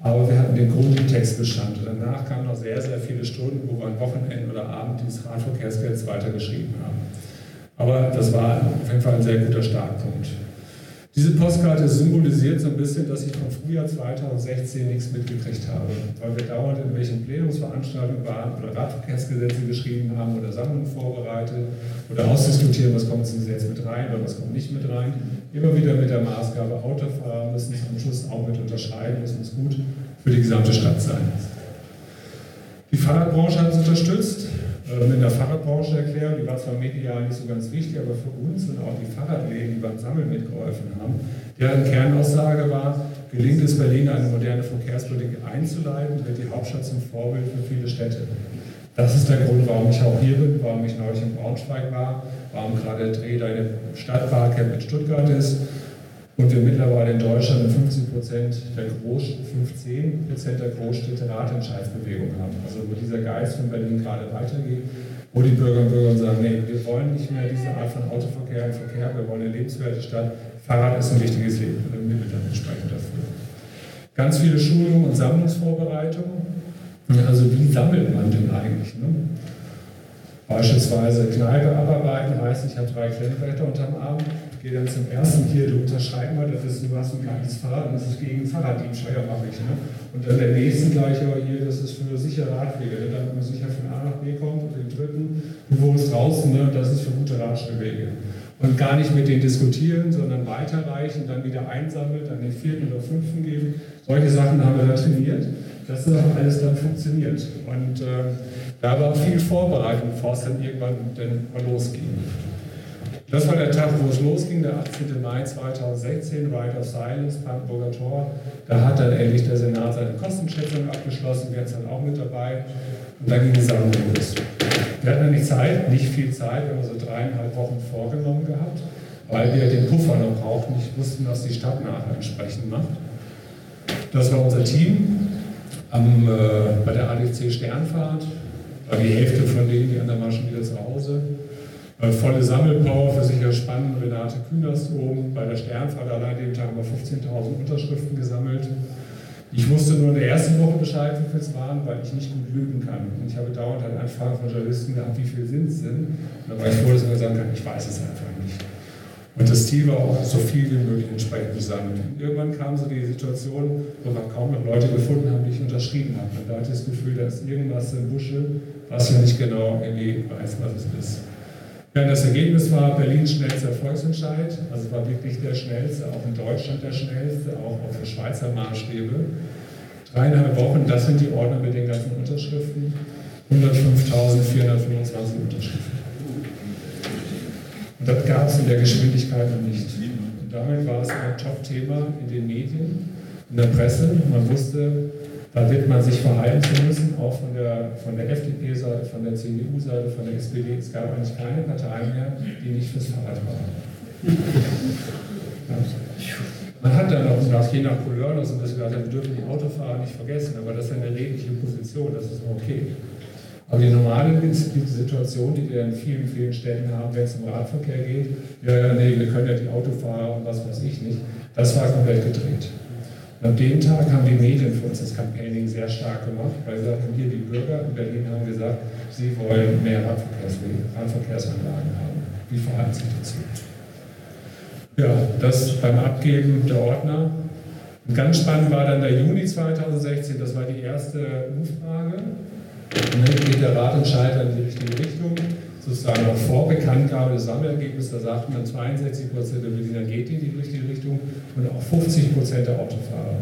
Aber wir hatten den Grundtextbestand. Und danach kamen noch sehr, sehr viele Stunden, wo wir am Wochenende oder Abend dieses Radverkehrsgesetz weitergeschrieben haben. Aber das war auf jeden Fall ein sehr guter Startpunkt. Diese Postkarte symbolisiert so ein bisschen, dass ich vom Frühjahr 2016 nichts mitgekriegt habe, weil wir dauernd in welchen Plenumsveranstaltungen waren oder Radverkehrsgesetze geschrieben haben oder Sammlungen vorbereitet oder ausdiskutieren, was kommt ins Gesetz mit rein oder was kommt nicht mit rein. Immer wieder mit der Maßgabe, Autofahrer müssen es am Schluss auch mit unterschreiben, müssen es gut für die gesamte Stadt sein. Die Fahrradbranche hat es unterstützt in der Fahrradbranche erklären, die war zwar medial nicht so ganz wichtig, aber für uns und auch die Fahrradläden, die beim Sammeln mitgeholfen haben, deren Kernaussage war, gelingt es Berlin eine moderne Verkehrspolitik einzuleiten, wird die Hauptstadt zum Vorbild für viele Städte. Das ist der Grund, warum ich auch hier bin, warum ich neulich in Braunschweig war, warum gerade Dreh deine Stadtpark in Stuttgart ist und wir mittlerweile in Deutschland 50 Prozent der Groß 15 Prozent der Großstädte Ratentscheidsbewegung haben. Also wo dieser Geist von Berlin gerade weitergeht, wo die Bürger und Bürger sagen, nee, wir wollen nicht mehr diese Art von Autoverkehr und Verkehr, wir wollen eine lebenswerte Stadt. Fahrrad ist ein wichtiges Leben, Mittel dann entsprechend dafür. Ganz viele Schulungen und Sammlungsvorbereitungen. Also wie sammelt man denn eigentlich? Ne? Beispielsweise Kneipe abarbeiten heißt, ich habe drei Klemmbretter unterm Arm, gehe dann zum ersten hier, du unterschreib das ist, du hast ein kleines Fahrrad und das ist gegen Fahrraddiebstahl, mache ich. Ne? Und dann der nächsten gleich, aber hier, das ist für sichere Radwege, ne? damit man sicher von A nach B kommt und den dritten, du wohnst draußen, ne? das ist für gute Radschnellwege. Und gar nicht mit denen diskutieren, sondern weiterreichen, dann wieder einsammeln, dann den vierten oder fünften geben. Solche Sachen haben wir da trainiert, dass das alles dann funktioniert. Und äh, da war viel Vorbereitung, bevor es dann irgendwann dann mal losging. Das war der Tag, wo es losging, der 18. Mai 2016, Right of Silence, Brandenburger Tor. Da hat dann endlich der Senat seine Kostenschätzung abgeschlossen, wir sind dann auch mit dabei. Und dann ging die Sammlung los. Wir hatten nicht Zeit, nicht viel Zeit, wir haben so dreieinhalb Wochen vorgenommen gehabt, weil wir den Puffer noch brauchten, nicht wussten, was die Stadt nachher entsprechend macht. Das war unser Team am, äh, bei der ADC Sternfahrt, war die Hälfte von denen, die anderen waren schon wieder zu Hause. Volle Sammelpower für sicher spannend. Renate Künast oben bei der Sternfahrt allein den Tag wir 15.000 Unterschriften gesammelt. Ich wusste nur in der ersten Woche Bescheid, wie viel es waren, weil ich nicht gut lügen kann. Und ich habe dauernd halt Anfragen von Journalisten gehabt, wie viel sind es denn? Und da war ich froh, dass ich sagen kann, ich weiß es einfach nicht. Und das Ziel war auch, so viel wie möglich entsprechend zu sammeln. Irgendwann kam so die Situation, wo wir kaum noch Leute gefunden haben, die ich unterschrieben habe. Und da hatte ich das Gefühl, da ist irgendwas im Busche, was ich nicht genau irgendwie weiß, was es ist. Ja, das Ergebnis war Berlins schnellster Volksentscheid, also war wirklich der schnellste, auch in Deutschland der schnellste, auch für Schweizer Maßstäbe. Dreieinhalb Wochen, das sind die Ordner mit den ganzen Unterschriften, 105.425 Unterschriften. Und das gab es in der Geschwindigkeit noch nicht. Und damit war es ein Top-Thema in den Medien, in der Presse. Man wusste, da wird man sich verhalten zu müssen, auch von der, von der FDP-Seite, von der CDU-Seite, von der SPD. Es gab eigentlich keine Partei mehr, die nicht fürs Fahrrad war. Ja. Man hat dann auch nach, je nach Couleur noch so ein bisschen gesagt, wir dürfen die Autofahrer nicht vergessen, aber das ist eine redliche Position, das ist okay. Aber die normale Situation, die wir in vielen, vielen Städten haben, wenn es um Radverkehr geht, ja, ja, nee, wir können ja die Autofahrer und was weiß ich nicht, das war komplett gedreht. An dem Tag haben die Medien für uns das Campaigning sehr stark gemacht, weil sie sagten, hier die Bürger in Berlin haben gesagt, sie wollen mehr Radverkehrsanlagen haben. Wie verhalten sich dazu? Ja, das beim Abgeben der Ordner. Und ganz spannend war dann der Juni 2016, das war die erste Umfrage. Und dann geht der Ratentscheider in die richtige Richtung sozusagen auch vor Bekanntgabe des Sammelergebnisses, da sagten dann 62 Prozent der Berliner geht in die richtige Richtung und auch 50 Prozent der Autofahrer.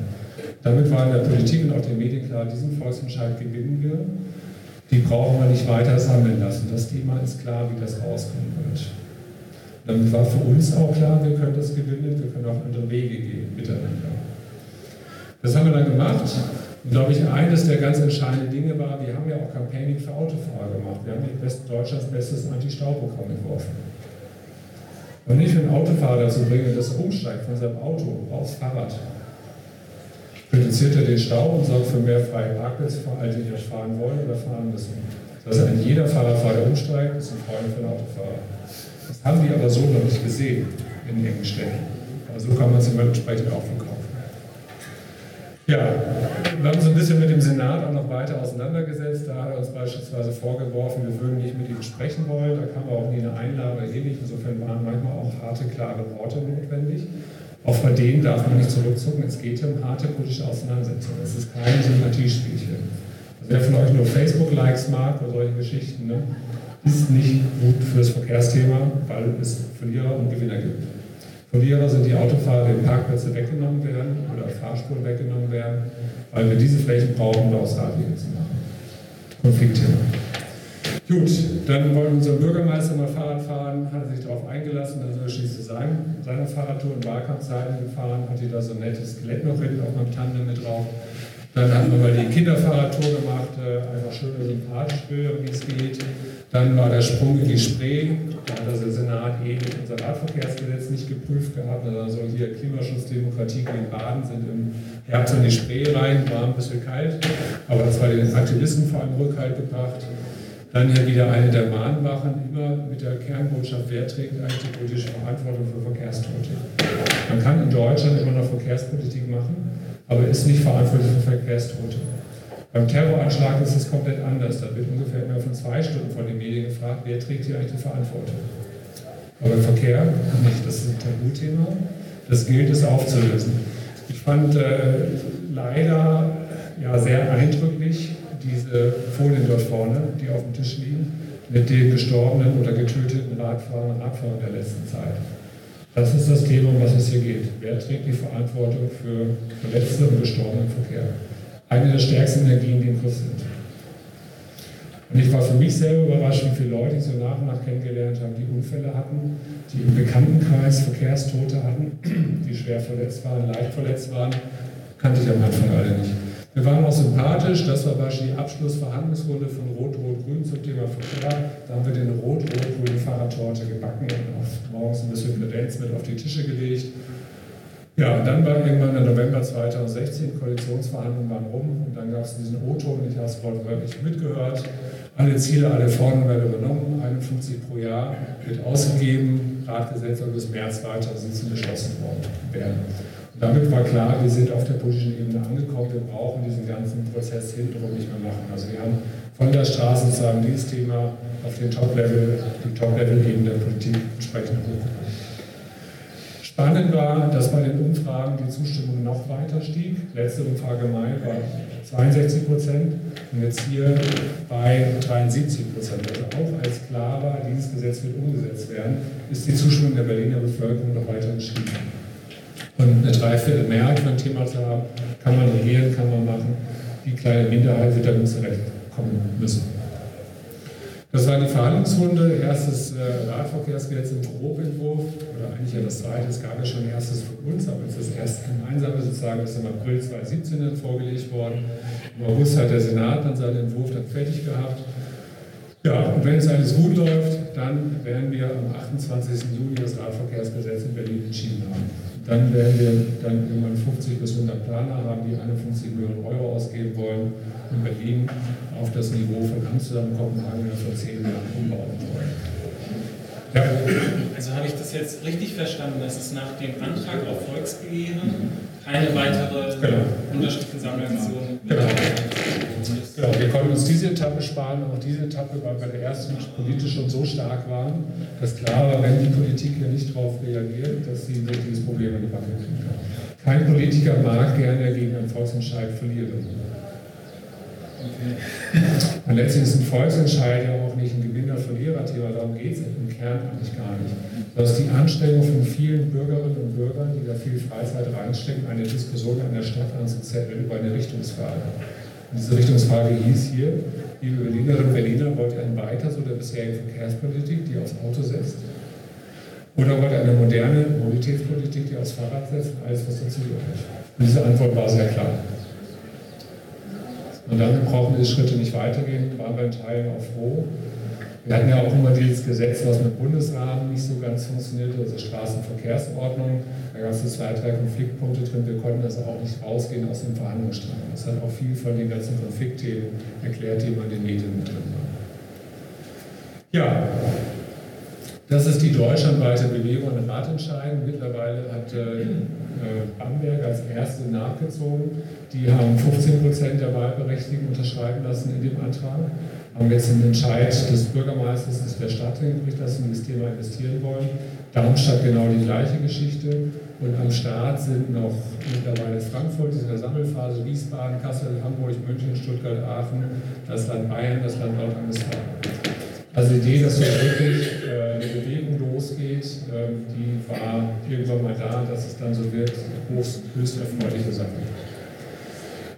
Damit war in der Politik und auch den Medien klar, diesen Volksentscheid gewinnen wir. Die brauchen wir nicht weiter sammeln lassen. Das Thema ist klar, wie das rauskommen wird. Damit war für uns auch klar, wir können das gewinnen, wir können auch andere Wege gehen miteinander. Das haben wir dann gemacht. Glaube ich, eines der ganz entscheidenden Dinge war, wir haben ja auch Campaigning für Autofahrer gemacht. Wir haben Best, Deutschlands bestes Anti-Stau-Programm entworfen. Und nicht für einen Autofahrer dazu bringen, dass er umsteigt von seinem Auto aufs Fahrrad. Reduziert er den Stau und sorgt für mehr freie Parkplätze für all die, die fahren wollen oder fahren müssen. Das heißt, ein jeder Fahrerfahrer umsteigt, ist ein Freund für den Autofahrer. Das haben die aber so noch nicht gesehen in ihren Städten. Also so kann man es entsprechend auch verkaufen. Ja, wir haben uns ein bisschen mit dem Senat auch noch weiter auseinandergesetzt. Da hat er uns beispielsweise vorgeworfen, wir würden nicht mit ihm sprechen wollen. Da kam auch nie eine Einladung oder ähnlich. Insofern waren manchmal auch harte, klare Worte notwendig. Auch bei denen darf man nicht zurückzucken. Es geht um harte politische Auseinandersetzungen. Es ist kein Sympathiespielchen. Also wer von euch nur Facebook-Likes mag oder solche Geschichten, ne, ist nicht gut fürs Verkehrsthema, weil es Verlierer und Gewinner gibt. Verlierer sind die Autofahrer, denen Parkplätze weggenommen werden oder Fahrspuren weggenommen werden, weil wir diese Flächen brauchen, um daraus Radwege zu machen. Konfliktthema. Gut, dann wollte unser Bürgermeister mal Fahrrad fahren, hat er sich darauf eingelassen, dann soll er schließlich sein, seine Fahrradtour in Wahlkampfzeiten gefahren, hatte da so ein nettes Skelett noch hinten auf meinem Tandem mit drauf. Dann haben wir mal die Kinderfahrradtour gemacht, äh, einfach schön sympathisch, wie es geht. Dann war der Sprung in die Spree. Da hat also der Senat ewig unser Radverkehrsgesetz nicht geprüft gehabt. Also hier Klimaschutz, Demokratie gegen Baden sind im Herbst in die Spree rein, warm ein bisschen kalt. Aber das war den Aktivisten vor allem Rückhalt gebracht. Dann hier wieder eine der Mahnwachen, immer mit der Kernbotschaft, wer trägt eigentlich die politische Verantwortung für Verkehrstote. Man kann in Deutschland immer noch Verkehrspolitik machen, aber ist nicht verantwortlich für Verkehrstote. Beim Terroranschlag ist es komplett anders. Da wird ungefähr immer von zwei Stunden von den Medien gefragt, wer trägt hier eigentlich die Verantwortung. Aber Verkehr nicht. Das ist ein Tabuthema. Das gilt es aufzulösen. Ich fand äh, leider ja, sehr eindrücklich diese Folien dort vorne, die auf dem Tisch liegen, mit den gestorbenen oder getöteten Radfahrern und Radfahrern der letzten Zeit. Das ist das Thema, um was es hier geht. Wer trägt die Verantwortung für Verletzte und Gestorbene im Verkehr? eine der stärksten Energien, die im Kurs sind. Und ich war für mich selber überrascht, wie viele Leute ich so nach und nach kennengelernt habe, die Unfälle hatten, die im Bekanntenkreis Verkehrstote hatten, die schwer verletzt waren, leicht verletzt waren, kannte ich am Anfang alle nicht. Wir waren auch sympathisch, das war beispielsweise die Abschlussverhandlungsrunde von Rot-Rot-Grün zum Thema Verkehr. Da haben wir den Rot-Rot-Grünen Fahrradtorte gebacken und auf, morgens ein bisschen Kredenz mit auf die Tische gelegt. Ja, und dann war irgendwann im November 2016, Koalitionsverhandlungen waren rum und dann gab es diesen O-Ton, ich habe es wortwörtlich mitgehört. Alle Ziele, alle Forderungen werden übernommen, 51 pro Jahr wird ausgegeben, Ratgesetz soll bis März 2017 beschlossen worden werden. Damit war klar, wir sind auf der politischen Ebene angekommen, wir brauchen diesen ganzen Prozess hintenrum nicht mehr machen. Also wir haben von der Straße sozusagen dieses Thema auf den Top-Level, die Top-Level-Ebene der Politik entsprechend hochgebracht. Spannend war, dass bei den Umfragen die Zustimmung noch weiter stieg. Letzte Umfrage Mai war 62 Prozent und jetzt hier bei 73 Prozent. Also auch als klar war, dieses Gesetz wird umgesetzt werden, ist die Zustimmung der Berliner Bevölkerung noch weiter gestiegen. Und eine Dreiviertelmehrheit für ein Thema zu haben, kann man regieren, kann man machen. Die kleine Minderheit wird damit zurechtkommen müssen. Das war die Verhandlungsrunde, erstes äh, Radverkehrsgesetz im Grobentwurf, oder eigentlich ja das zweite, es gab ja schon erstes von uns, aber es ist das erste gemeinsame sozusagen, das ist im April 2017 dann vorgelegt worden. Im August hat der Senat dann seinen Entwurf dann fertig gehabt. Ja, und wenn es alles gut läuft, dann werden wir am 28. Juli das Radverkehrsgesetz in Berlin entschieden haben. Dann werden wir dann irgendwann 50 bis 100 Planer haben, die 51 Millionen Euro ausgeben wollen in Berlin auf das Niveau von Amsterdam, Kopenhagen vor zehn Jahren umbauen wollen. Ja. Also habe ich das jetzt richtig verstanden, dass es nach dem Antrag auf Volksbegehren keine weitere genau. Unterschriftensammelaktion genau. Genau, wir konnten uns diese Etappe sparen, auch diese Etappe, weil bei der ersten politisch schon so stark waren, dass klar war, wenn die Politik hier nicht darauf reagiert, dass sie wirklich dieses Problem in die Backe kriegen kann. Kein Politiker mag gerne gegen einen Volksentscheid verlieren. Okay. Und letztlich ist ein Volksentscheid ja auch nicht ein Gewinner-Verlierer-Thema, darum geht es im Kern eigentlich gar nicht. Das ist die Anstrengung von vielen Bürgerinnen und Bürgern, die da viel Freizeit reinstecken, eine Diskussion an der Stadt anzuzetteln über eine Richtungsfrage. Und diese Richtungsfrage hieß hier, liebe Berlinerinnen und Berliner, wollt ihr ein weiter so der bisherigen Verkehrspolitik, die aufs Auto setzt? Oder wollt ihr eine moderne Mobilitätspolitik, die aufs Fahrrad setzt und alles, was dazu gehört? Und diese Antwort war sehr klar. Und dann brauchen diese Schritte nicht weitergehen, waren wir in Teilen auch froh. Wir hatten ja auch immer dieses Gesetz, was mit Bundesrahmen nicht so ganz funktionierte, also Straßenverkehrsordnung. Da gab es zwei, drei Konfliktpunkte drin. Wir konnten also auch nicht rausgehen aus dem Verhandlungsstrang. Das hat auch viel von den ganzen Konfliktthemen erklärt, die man in den Medien mit drin war. Ja, das ist die deutschlandweite Bewegung an Ratentscheiden. Mittlerweile hat äh, äh, Bamberg als erste nachgezogen. Die haben 15 Prozent der Wahlberechtigten unterschreiben lassen in dem Antrag. Haben jetzt einen Entscheid des Bürgermeisters, des der Stadt hingekriegt, dass sie in das Thema investieren wollen. Darmstadt genau die gleiche Geschichte. Und am Start sind noch mittlerweile Frankfurt, in der Sammelphase, Wiesbaden, Kassel, Hamburg, München, Stuttgart, Aachen, das Land Bayern, das Land Nordrhein-Westfalen. Also die Idee, dass so wirklich äh, eine Bewegung losgeht, äh, die war irgendwann mal da, dass es dann so wird, höchst, höchst erfreuliche Sache.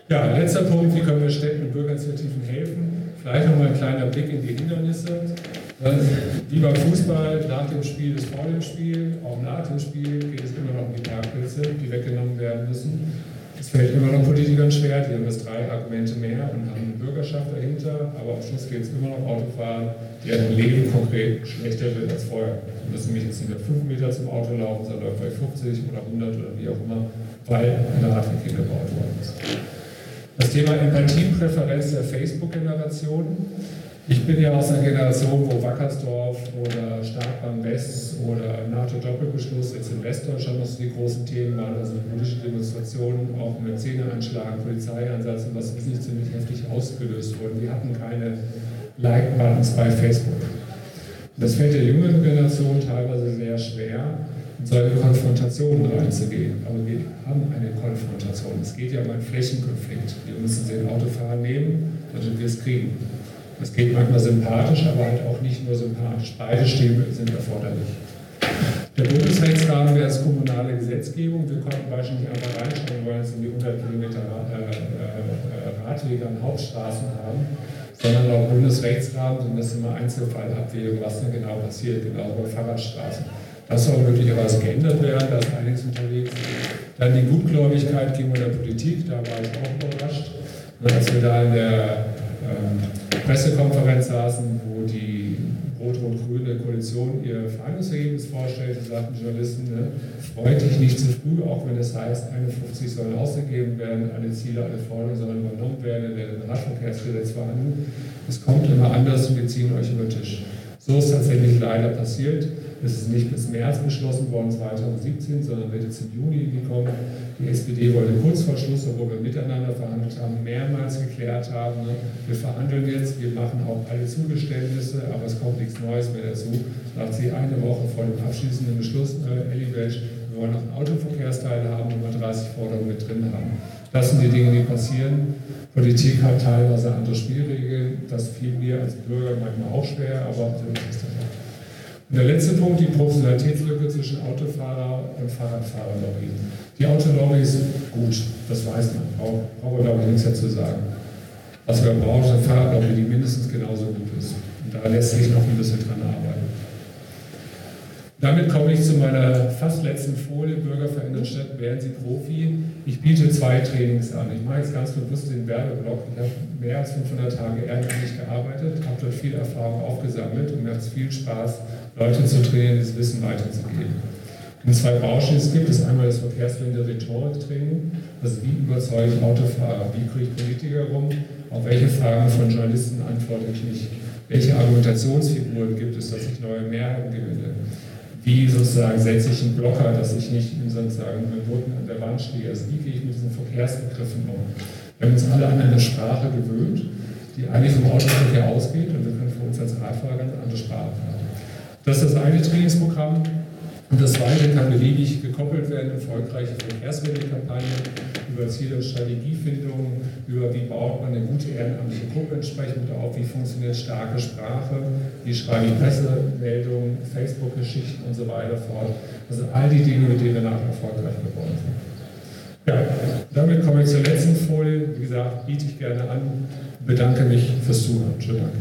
Ja, letzter Punkt, wie können wir Städten und Bürgerinitiativen helfen? Vielleicht nochmal ein kleiner Blick in die Hindernisse. Wie beim Fußball, nach dem Spiel ist vor dem Spiel, auch nach dem Spiel geht es immer noch um die Parkplätze, die weggenommen werden müssen. Es fällt immer noch Politikern schwer, die haben das drei Argumente mehr und haben eine Bürgerschaft dahinter, aber am Schluss geht es immer noch Autofahren, deren Leben konkret schlechter wird als vorher. Und das nämlich jetzt nicht mehr 5 Meter zum Auto laufen, sondern vielleicht 50 oder 100 oder wie auch immer, weil eine Radverkehr gebaut worden ist. Das Thema Empathiepräferenz der Facebook-Generation ich bin ja aus einer Generation, wo Wackersdorf oder Starkbahn West oder NATO-Doppelbeschluss jetzt in Westdeutschland noch so die großen Themen waren, also politische Demonstrationen, auch mit Zähneanschlagen, Polizeieinsatz und was nicht ziemlich heftig ausgelöst wurden. Wir hatten keine Like-Buttons bei Facebook. Das fällt der jüngeren Generation teilweise sehr schwer, solche Konfrontationen reinzugehen. Aber wir haben eine Konfrontation. Es geht ja um einen Flächenkonflikt. Wir müssen den Autofahren nehmen, damit wir es kriegen. Das geht manchmal sympathisch, aber halt auch nicht nur sympathisch. Beide Stäbe sind erforderlich. Der Bundesrechtsrahmen wäre als kommunale Gesetzgebung. Wir konnten beispielsweise nicht einfach reinschreiben, wollen jetzt irgendwie 100 Kilometer äh, äh, Radwege an Hauptstraßen haben, sondern auch Bundesrechtsrahmen und das immer Einzelfallabwägung, was dann genau passiert, genau bei Fahrradstraßen. Das soll möglicherweise geändert werden, da ist einiges unterwegs. Dann die Gutgläubigkeit gegenüber der Politik, da war ich auch überrascht, als wir da in der ähm, Pressekonferenz saßen, wo die rot-rot-grüne Koalition ihr Verhandlungsergebnis vorstellte, sagten Journalisten, ne, freut dich nicht zu früh, auch wenn es heißt, 51 sollen ausgegeben werden, alle Ziele, alle Forderungen sollen übernommen werden, der Radverkehrsgesetz verhandeln. Es kommt immer anders und wir ziehen euch über den Tisch. So ist tatsächlich leider passiert. Es ist nicht bis März beschlossen worden 2017, sondern wird jetzt im Juni gekommen. Die SPD wollte kurz vor Schluss, obwohl wir miteinander verhandelt haben, mehrmals geklärt haben, ne? wir verhandeln jetzt, wir machen auch alle Zugeständnisse, aber es kommt nichts Neues mehr dazu. Sagt sie eine Woche vor dem abschließenden Beschluss, äh, Elli Welsch, wir wollen noch einen Autoverkehrsteil haben, wo wir 30 Forderungen mit drin haben. Das sind die Dinge, die passieren. Politik hat teilweise andere Spielregeln. Das fiel mir als Bürger manchmal auch schwer, aber so ist das auch. Und der letzte Punkt, die Professionalitätslücke zwischen Autofahrer und Fahrradfahrerlobby. Die Autolobby ist gut, das weiß man. Braucht braucht glaube ich nichts dazu sagen. Was wir brauchen, ist eine Fahrradlobby, die mindestens genauso gut ist. Und da lässt sich noch ein bisschen dran arbeiten. Damit komme ich zu meiner fast letzten Folie, Bürger verändern Städte, werden Sie Profi. Ich biete zwei Trainings an. Ich mache jetzt ganz bewusst den Werbeblock. Ich habe mehr als 500 Tage ehrenamtlich gearbeitet, habe dort viel Erfahrung aufgesammelt und mir hat es viel Spaß, Leute zu trainieren, das Wissen weiterzugeben. In zwei Baustellen gibt es einmal das Verkehrswende Rhetoriktraining, also wie überzeuge ich Autofahrer, wie kriege ich Politiker rum, auf welche Fragen von Journalisten antworte ich nicht, welche Argumentationsfiguren gibt es, dass ich neue Mehrheiten gewinne wie sozusagen setze ich einen Blocker, dass ich nicht sozusagen mit Noten an der Wand stehe. Also wie gehe ich mit diesen Verkehrsbegriffen um? Wir haben uns alle an eine Sprache gewöhnt, die eigentlich vom Autoverkehr ausgeht und wir können für uns als Radfahrer ganz andere Sprache haben. Das ist das eine Trainingsprogramm. Und das zweite kann beliebig gekoppelt werden, erfolgreiche Verkehrswendekampagnen über Ziel- und Strategiefindung, über wie baut man eine gute ehrenamtliche Gruppe entsprechend auf, wie funktioniert starke Sprache, wie schreibe ich Pressemeldungen, Facebook-Geschichten und so weiter fort. Also all die Dinge, mit denen wir nachher erfolgreich geworden sind. Ja, damit komme ich zur letzten Folie. Wie gesagt, biete ich gerne an. Bedanke mich fürs Zuhören. Schönen Dank.